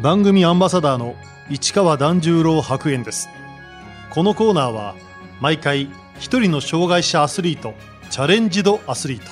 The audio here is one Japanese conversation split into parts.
番組アンバサダーの市川團十郎白猿です。このコーナーは毎回一人の障害者アスリートチャレンジドアスリート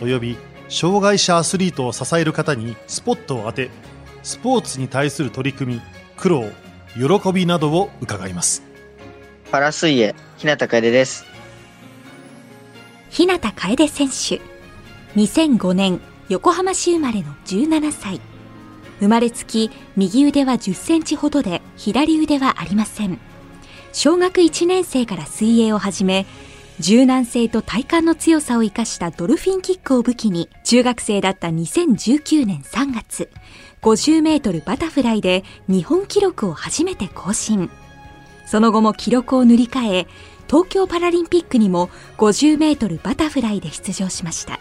および障害者アスリートを支える方にスポットを当てスポーツに対する取り組み苦労喜びなどを伺います。パラ水泳日向楓です。日向楓選手。2005年横浜市生まれの17歳生まれつき右腕は10センチほどで左腕はありません。小学1年生から水泳を始め柔軟性と体幹の強さを生かしたドルフィンキックを武器に中学生だった2019年3月50メートルバタフライで日本記録を初めて更新。その後も記録を塗り替え東京パラリンピックにも50メートルバタフライで出場しました。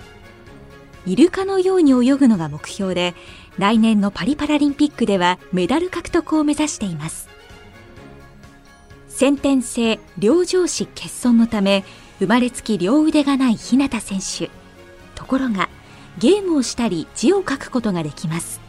イルカのように泳ぐのが目標で来年のパリパラリンピックではメダル獲得を目指しています。先天性両上肢欠損のため生まれつき両腕がない日向選手。ところがゲームをしたり字を書くことができます。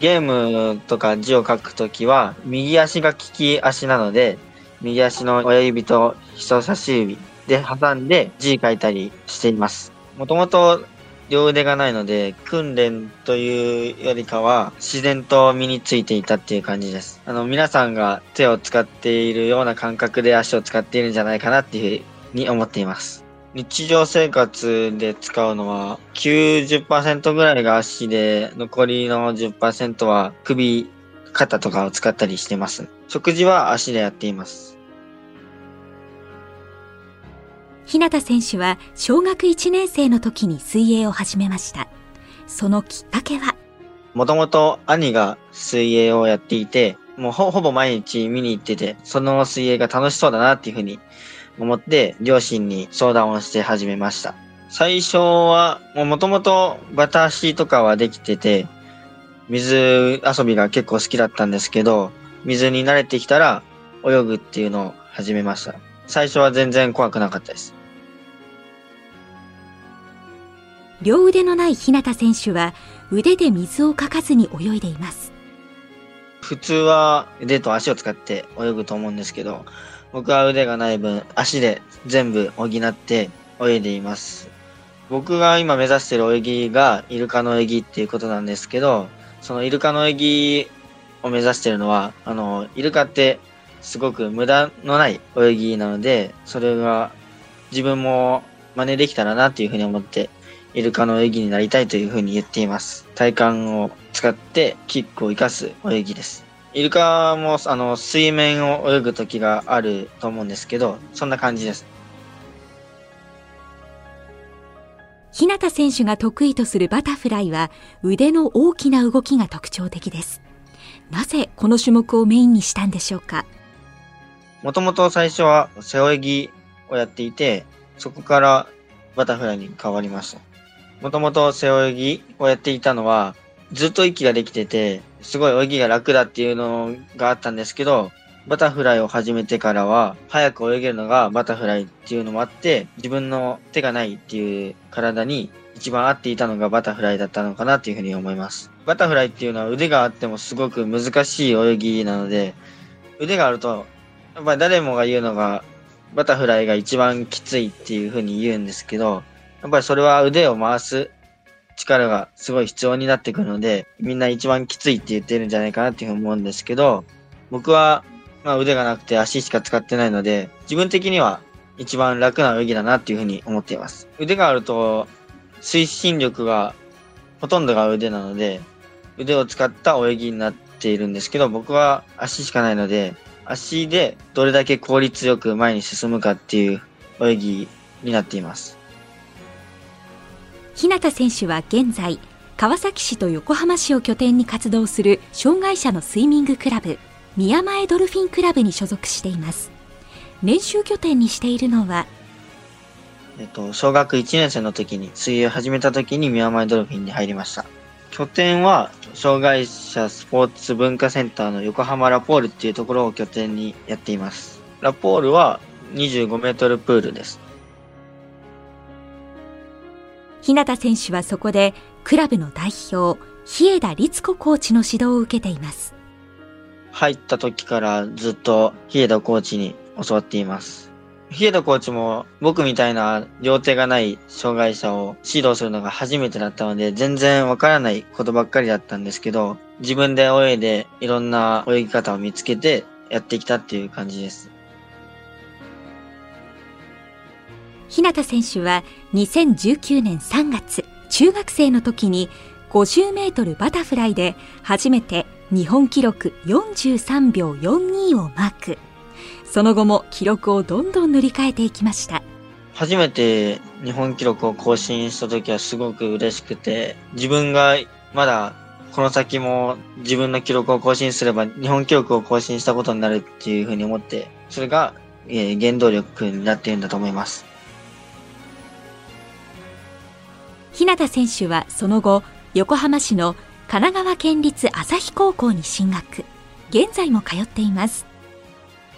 ゲームとか字を書くときは右足が利き足なので右足の親指と人差し指で挟んで字書いたりしています。もともと両腕がないので、訓練というよりかは、自然と身についていたっていう感じです。あの、皆さんが手を使っているような感覚で足を使っているんじゃないかなっていうふうに思っています。日常生活で使うのは90%ぐらいが足で、残りの10%は首、肩とかを使ったりしてます。食事は足でやっています。日向選手は小学1年生の時に水泳を始めました。そのきっかけは？もともと兄が水泳をやっていて、もうほぼ毎日見に行ってて、その水泳が楽しそうだなっていうふうに思って、両親に相談をして始めました。最初は、もともとバタ足とかはできてて、水遊びが結構好きだったんですけど、水に慣れてきたら泳ぐっていうのを始めました。最初は全然怖くなかったです。両腕のない日向選手は腕で水をかかずに泳いでいます。普通は腕と足を使って泳ぐと思うんですけど、僕は腕がない分足で全部補って泳いでいます。僕が今目指している泳ぎがイルカの泳ぎっていうことなんですけど、そのイルカの泳ぎを目指しているのは、あの、イルカってすごく無駄のない泳ぎなので、それが自分も真似できたらなっていうふうに思って、イルカの泳ぎになりたいというふうに言っています。体幹を使ってキックを活かす泳ぎです。イルカもあの水面を泳ぐ時があると思うんですけど、そんな感じです。日向選手が得意とするバタフライは腕の大きな動きが特徴的です。なぜこの種目をメインにしたんでしょうか？もともと最初は背泳ぎをやっていて、そこからバタフライに変わりました。もともと背泳ぎをやっていたのは、ずっと息ができてて、すごい泳ぎが楽だっていうのがあったんですけど、バタフライを始めてからは、早く泳げるのがバタフライっていうのもあって、自分の手がないっていう体に一番合っていたのがバタフライだったのかなっていうふうに思います。バタフライっていうのは腕があってもすごく難しい泳ぎなので、腕があるとやっぱり誰もが言うのが、バタフライが一番きついっていうふうに言うんですけど、やっぱりそれは腕を回す力がすごい必要になってくるので、みんな一番きついって言ってるんじゃないかなっていうふうに思うんですけど、僕は、まあ腕がなくて足しか使ってないので、自分的には一番楽な泳ぎだなっていうふうに思っています。腕があると、推進力がほとんどが腕なので、腕を使った泳ぎになっているんですけど、僕は足しかないので、足でどれだけ効率よく前に進むかっていう泳ぎになっています。日向選手は現在川崎市と横浜市を拠点に活動する障害者のスイミングクラブ宮前ドルフィンクラブに所属しています。練習拠点にしているのはえっと、小学1年生の時に水泳を始めた時に宮前ドルフィンに入りました。拠点は障害者スポーツ文化センターの横浜ラポールっていうところを拠点にやっています。ラポールは25メートルプールです。日向選手はそこでクラブの代表、日枝律子コーチの指導を受けています。入った時からずっと日枝コーチに教わっています。日枝コーチも僕みたいな両手がない障害者を指導するのが初めてだったので全然わからないことばっかりだったんですけど自分で泳いでいろんな泳ぎ方を見つけてやってきたっていう感じです。日向選手は2019年3月、中学生の時に50メートルバタフライで初めて日本記録43秒42をマーク。その後も記録をどんどん塗り替えていきました。初めて日本記録を更新した時はすごく嬉しくて、自分がまだこの先も自分の記録を更新すれば日本記録を更新したことになるっていうふうに思って、それが、えー原動力になっているんだと思います。日向選手はその後、横浜市の神奈川県立朝日高校に進学。現在も通っています。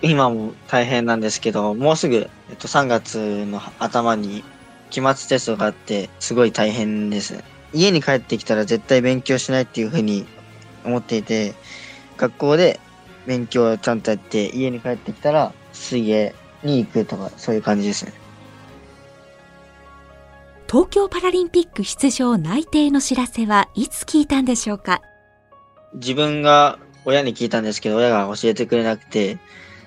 今も大変なんですけど、もうすぐ、えっと、3月の頭に期末テストがあって、すごい大変です。家に帰ってきたら絶対勉強しないっていうふうに思っていて、学校で勉強をちゃんとやって、家に帰ってきたら水泳に行くとか、そういう感じですね。東京パラリンピック出場内定の知らせはいつ聞いたんでしょうか？自分が親に聞いたんですけど、親が教えてくれなくて、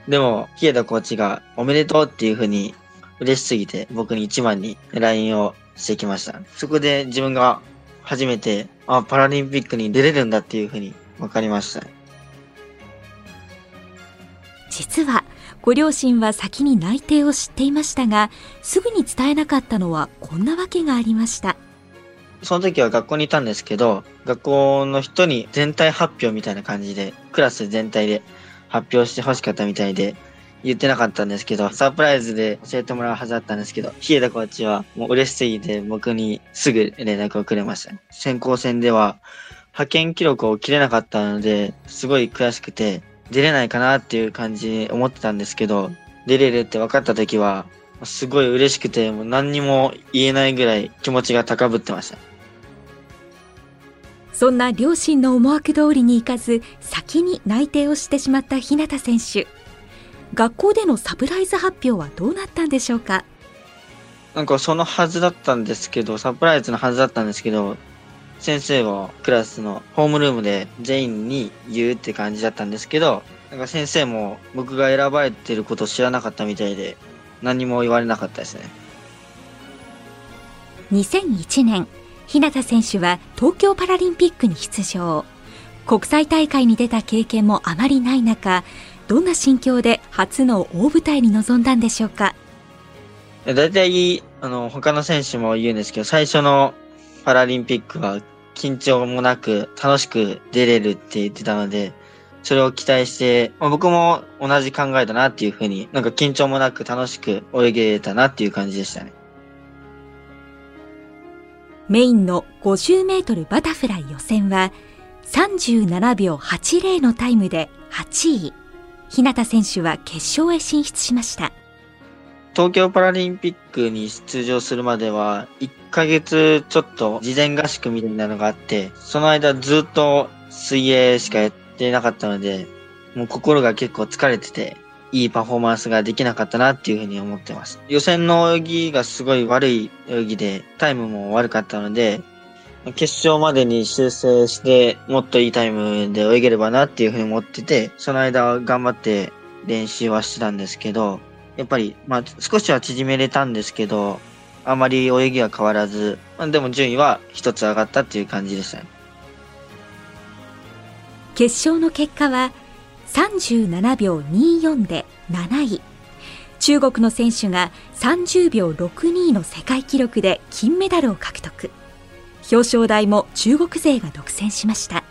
でも、日枝コーチがおめでとうっていうふうに嬉しすぎて、僕に一番に LINE をしてきました。そこで自分が初めて、あ、パラリンピックに出れるんだっていうふうに分かりました。実はご両親は先に内定を知っていましたがすぐに伝えなかったのはこんなわけがありましたその時は学校にいたんですけど、学校の人に全体発表みたいな感じで、クラス全体で発表して欲しかったみたいで、言ってなかったんですけど、サプライズで教えてもらうはずだったんですけど、日枝コーチはもう嬉しすぎて僕にすぐ連絡をくれました。選考戦では派遣記録を切れなかったので、すごい悔しくて、出れないかなっていう感じで思ってたんですけど、出れるって分かった時は、すごい嬉しくて、もう何にも言えないぐらい気持ちが高ぶってました。そんな両親の思惑通りにいかず先に内定をしてしまった日向選手学校でのサプライズ発表はどうなったんでしょうか？なんかそのはずだったんですけど、サプライズのはずだったんですけど、先生がクラスのホームルームで全員に言うって感じだったんですけど、なんか先生も僕が選ばれてることを知らなかったみたいで、何も言われなかったですね。2001年日向選手は東京パラリンピックに出場国際大会に出た経験もあまりない中どんな心境で初の大舞台に臨んだんでしょうか？大体、あの、他の選手も言うんですけど、最初のパラリンピックは緊張もなく楽しく出れるって言ってたので、それを期待して、まあ僕も同じ考えだなっていうふうに、なんか緊張もなく楽しく泳げたなっていう感じでしたね。メインの50メートルバタフライ予選は37秒80のタイムで8位。日向選手は決勝へ進出しました。東京パラリンピックに出場するまでは、1ヶ月ちょっと事前合宿みたいなのがあって、その間ずっと水泳しかやってなかったので、もう心が結構疲れてて、いいパフォーマンスができなかったなっていうふうに思ってます。予選の泳ぎがすごい悪い泳ぎで、タイムも悪かったので、決勝までに修正して、もっといいタイムで泳げればなっていうふうに思ってて、その間頑張って練習はしてたんですけど、やっぱり、まあ、少しは縮めれたんですけど、あまり泳ぎは変わらず、まあ、でも順位は一つ上がったっていう感じでしたね。決勝の結果は37秒24で7位。中国の選手が30秒62の世界記録で金メダルを獲得。表彰台も中国勢が独占しました。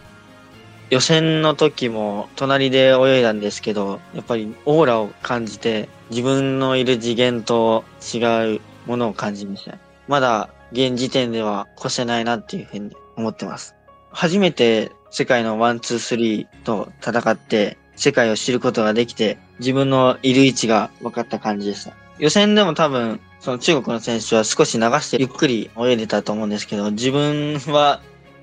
予選の時も隣で泳いだんですけど、やっぱりオーラを感じて、自分のいる次元と違うものを感じました。まだ現時点では越せないなっていうふうに思ってます。初めて世界のワン、ツー、スリーと戦って、世界を知ることができて、自分のいる位置が分かった感じでした。予選でも多分、その中国の選手は少し流してゆっくり泳いでたと思うんですけど、自分は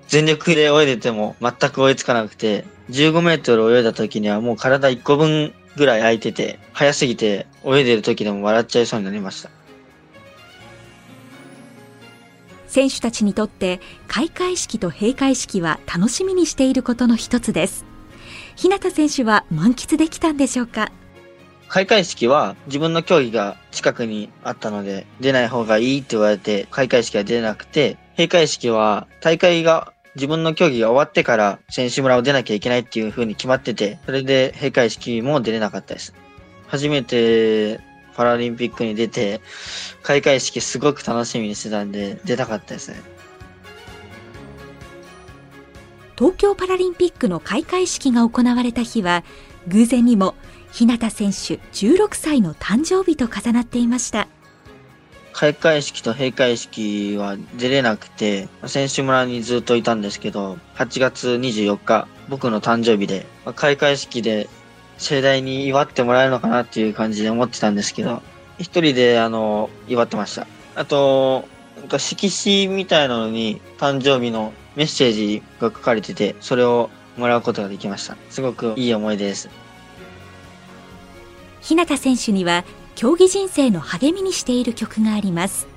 全力で泳いでても全く追いつかなくて、15メートル泳いだ時にはもう体1個分ぐらい空いてて、早すぎて泳いでる時でも笑っちゃいそうになりました。選手たちにとって開会式と閉会式は楽しみにしていることの一つです日向選手は満喫できたんでしょうか？開会式は自分の競技が近くにあったので出ない方がいいって言われて開会式は出なくて閉会式は大会が自分の競技が終わってから選手村を出なきゃいけないっていう風に決まってて、それで閉会式も出れなかったです。初めてパラリンピックに出て、開会式すごく楽しみにしてたんで、出たかったですね。東京パラリンピックの開会式が行われた日は、偶然にも日向選手16歳の誕生日と重なっていました。開会式と閉会式は出れなくて、選手村にずっといたんですけど、8月24日、僕の誕生日で、開会式で盛大に祝ってもらえるのかなっていう感じで思ってたんですけど、一人であの、祝ってました。あと、なんか色紙みたいなのに誕生日のメッセージが書かれてて、それをもらうことができました。すごくいい思い出です。日向選手には競技人生の励みにしている曲があります。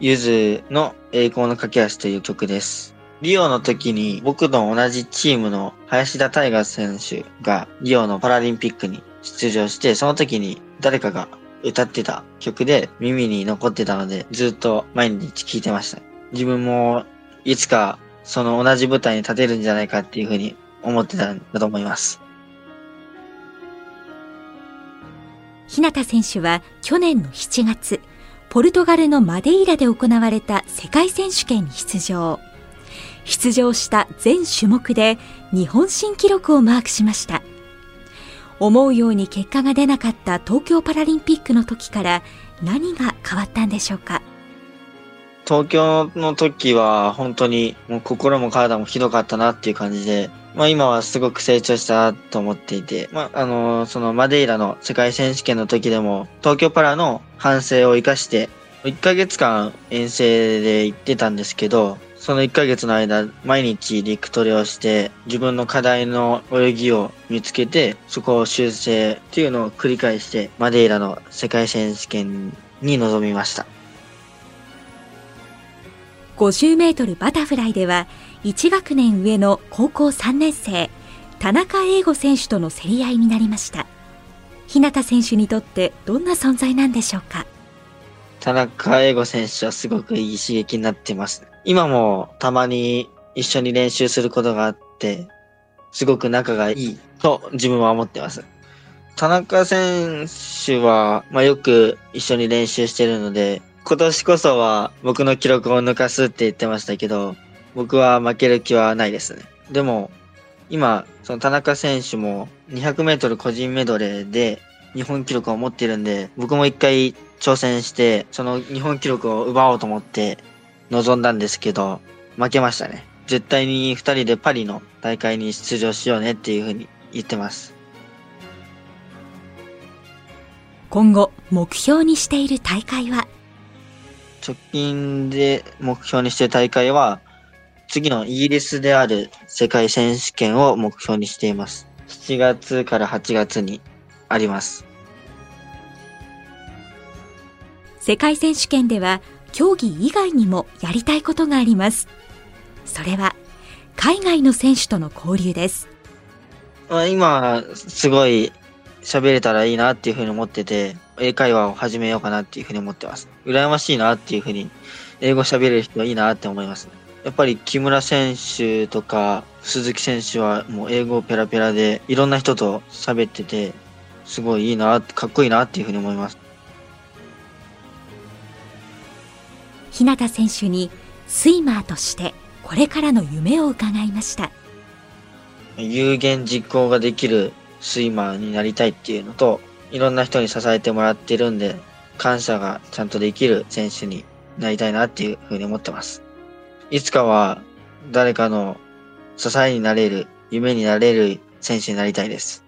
ゆずの栄光の架け橋という曲です。リオの時に僕と同じチームの林田大河選手がリオのパラリンピックに出場して、その時に誰かが歌ってた曲で耳に残ってたので、ずっと毎日聴いてました。自分もいつかその同じ舞台に立てるんじゃないかっていうふうに思ってたんだと思います。日向選手は去年の7月、ポルトガルのマデイラで行われた世界選手権に出場。出場した全種目で日本新記録をマークしました。思うように結果が出なかった東京パラリンピックの時から何が変わったんでしょうか？東京の時は本当にもう心も体もひどかったなっていう感じで、まあ今はすごく成長したと思っていて、まああの、そのマデイラの世界選手権の時でも東京パラの反省を生かして1ヶ月間遠征で行ってたんですけど、その1ヶ月の間、毎日陸トレをして、自分の課題の泳ぎを見つけて、そこを修正っていうのを繰り返して、マデイラの世界選手権に臨みました。50メートルバタフライでは、1学年上の高校3年生、田中英吾選手との競り合いになりました。日向選手にとってどんな存在なんでしょうか？田中英吾選手はすごくいい刺激になってます。今もたまに一緒に練習することがあって、すごく仲がいいと自分は思ってます。田中選手は、まあ、よく一緒に練習してるので、今年こそは僕の記録を抜かすって言ってましたけど、僕は負ける気はないですね。でも、今、その田中選手も200メートル個人メドレーで日本記録を持ってるんで、僕も一回挑戦して、その日本記録を奪おうと思って臨んだんですけど、負けましたね。絶対に二人でパリの大会に出場しようねっていうふうに言ってます。今後、目標にしている大会は？直近で目標にしている大会は、次のイギリスである世界選手権を目標にしています。7月から8月にあります。世界選手権では競技以外にもやりたいことがあります。それは海外の選手との交流です。今、すごい喋れたらいいなっていうふうに思ってて、英会話を始めようかなっていうふうに思ってます。羨ましいなっていうふうに、英語喋れる人はいいなって思います。やっぱり木村選手とか鈴木選手はもう英語ペラペラでいろんな人と喋ってて、すごいいいな、かっこいいなっていうふうに思います。日向選手にスイマーとしてこれからの夢を伺いました。有言実行ができるスイマーになりたいっていうのといろんな人に支えてもらってるんで感謝がちゃんとできる選手になりたいなっていうふうに思ってます。いつかは誰かの支えになれる夢になれる選手になりたいです。